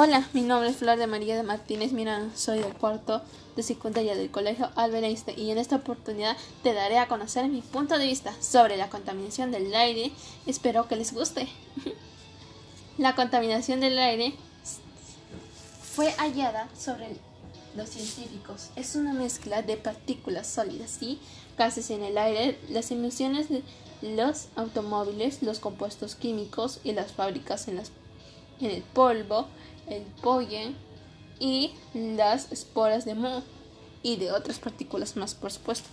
Hola, mi nombre es Flor de María de Martínez Miranda, soy del cuarto de secundaria del Colegio Albert Einstein y en esta oportunidad te daré a conocer mi punto de vista sobre la contaminación del aire. Espero que les guste. la contaminación del aire fue hallada sobre los científicos. Es una mezcla de partículas sólidas y gases en el aire, las emisiones de los automóviles, los compuestos químicos y las fábricas en, las, en el polvo el pollen y las esporas de moho y de otras partículas más, por supuesto.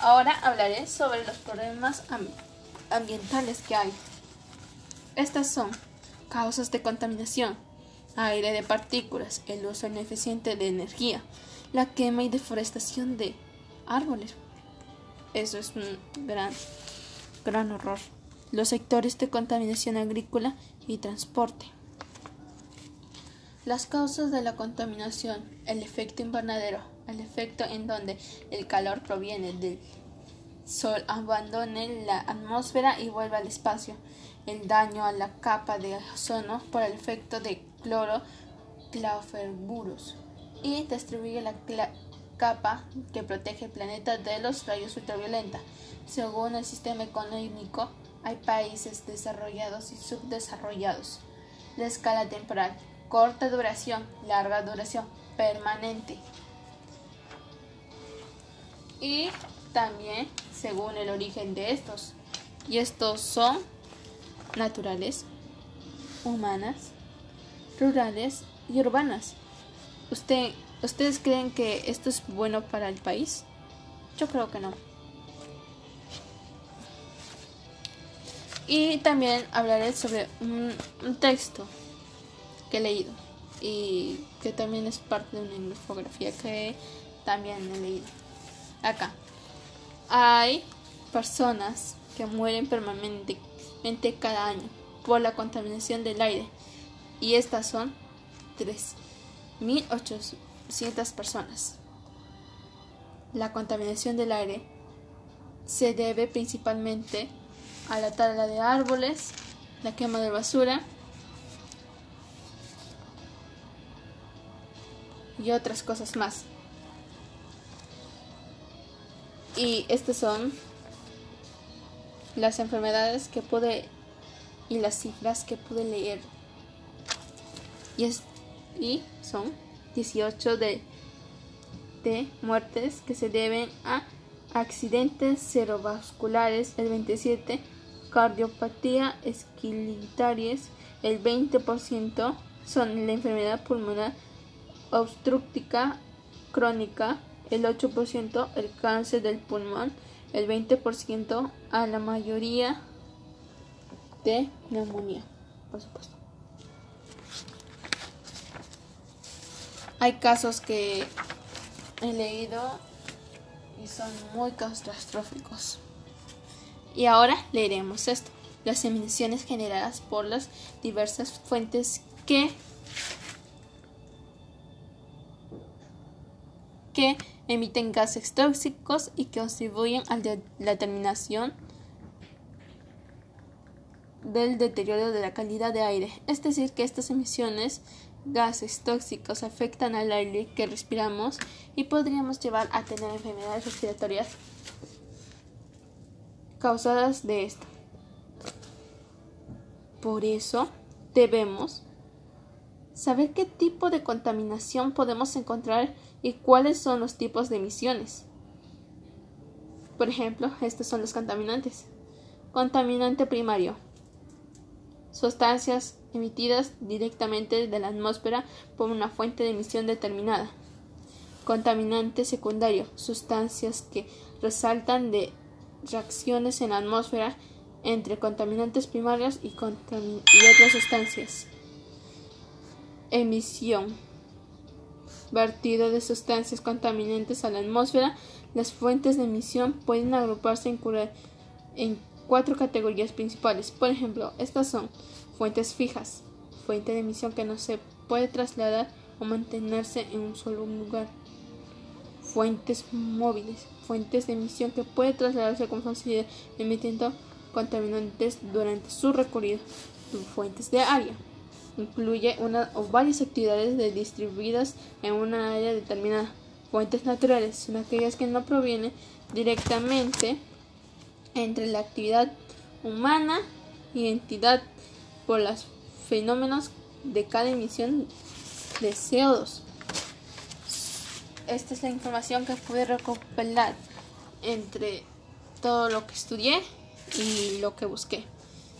Ahora hablaré sobre los problemas ambientales que hay. Estas son causas de contaminación, aire de partículas, el uso ineficiente de energía, la quema y deforestación de árboles. Eso es un gran, gran horror. Los sectores de contaminación agrícola y transporte. Las causas de la contaminación, el efecto invernadero, el efecto en donde el calor proviene del sol abandone la atmósfera y vuelve al espacio, el daño a la capa de ozono por el efecto de cloro clauferburus y distribuye la capa que protege el planeta de los rayos ultravioleta. Según el sistema económico, hay países desarrollados y subdesarrollados. La escala temporal corta duración, larga duración, permanente. Y también según el origen de estos. Y estos son naturales, humanas, rurales y urbanas. ¿Usted, ¿Ustedes creen que esto es bueno para el país? Yo creo que no. Y también hablaré sobre un, un texto que he leído y que también es parte de una infografía que también he leído. Acá hay personas que mueren permanentemente cada año por la contaminación del aire y estas son 3.800 personas. La contaminación del aire se debe principalmente a la tala de árboles, la quema de basura, y otras cosas más. Y estas son las enfermedades que pude y las cifras que pude leer. Y, es, y son 18 de, de muertes que se deben a accidentes cerebrovasculares, el 27 cardiopatía esquilitarias, el 20% son la enfermedad pulmonar obstructiva crónica, el 8% el cáncer del pulmón, el 20% a la mayoría de neumonía, por supuesto. Hay casos que he leído y son muy catastróficos. Y ahora leeremos esto. Las emisiones generadas por las diversas fuentes que que emiten gases tóxicos y que contribuyen a la terminación del deterioro de la calidad de aire. Es decir, que estas emisiones gases tóxicos afectan al aire que respiramos y podríamos llevar a tener enfermedades respiratorias causadas de esto. Por eso debemos saber qué tipo de contaminación podemos encontrar y cuáles son los tipos de emisiones. Por ejemplo, estos son los contaminantes. Contaminante primario. Sustancias emitidas directamente de la atmósfera por una fuente de emisión determinada. Contaminante secundario. Sustancias que resaltan de reacciones en la atmósfera entre contaminantes primarios y, y otras sustancias. Emisión vertido de sustancias contaminantes a la atmósfera, las fuentes de emisión pueden agruparse en, cuatro categorías principales. Por ejemplo, estas son fuentes fijas, fuente de emisión que no se puede trasladar o mantenerse en un solo lugar. Fuentes móviles, fuentes de emisión que puede trasladarse con facilidad emitiendo contaminantes durante su recorrido. Fuentes de área, incluye una o varias actividades distribuidas en una área determinada. Fuentes naturales son aquellas que no provienen directamente entre la actividad humana y entidad por los fenómenos de cada emisión de CO2. Esta es la información que pude recopilar entre todo lo que estudié y lo que busqué.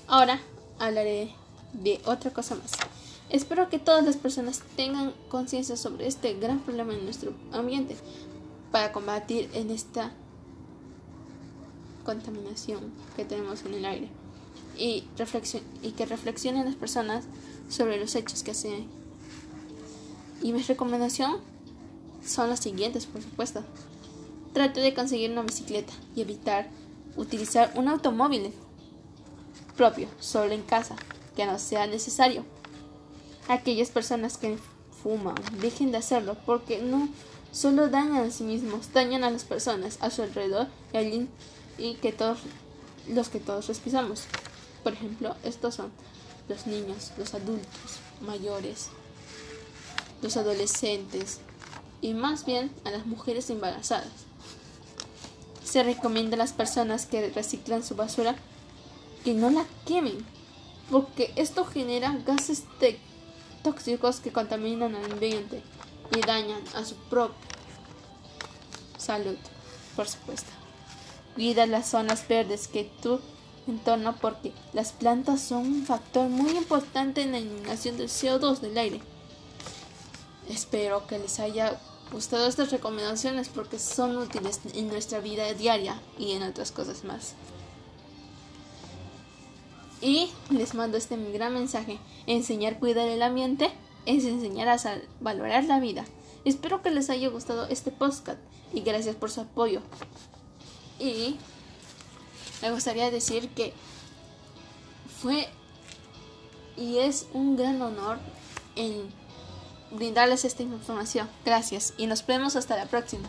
Ahora hablaré de otra cosa más. Espero que todas las personas tengan conciencia sobre este gran problema en nuestro ambiente para combatir en esta contaminación que tenemos en el aire y, y que reflexionen las personas sobre los hechos que hacen. Y mi recomendación son las siguientes, por supuesto. Trate de conseguir una bicicleta y evitar utilizar un automóvil propio solo en casa, que no sea necesario. Aquellas personas que fuman, dejen de hacerlo porque no solo dañan a sí mismos, dañan a las personas a su alrededor y, y que todos los que todos respiramos. Por ejemplo, estos son los niños, los adultos, mayores, los adolescentes y más bien a las mujeres embarazadas. Se recomienda a las personas que reciclan su basura que no la quemen, porque esto genera gases tóxicos que contaminan al ambiente y dañan a su propia salud, por supuesto. Cuida las zonas verdes que tú entorno porque las plantas son un factor muy importante en la eliminación del CO2 del aire. Espero que les haya gustado estas recomendaciones porque son útiles en nuestra vida diaria y en otras cosas más. Y les mando este gran mensaje. Enseñar a cuidar el ambiente es enseñar a valorar la vida. Espero que les haya gustado este podcast y gracias por su apoyo. Y me gustaría decir que fue y es un gran honor en brindarles esta información. Gracias y nos vemos hasta la próxima.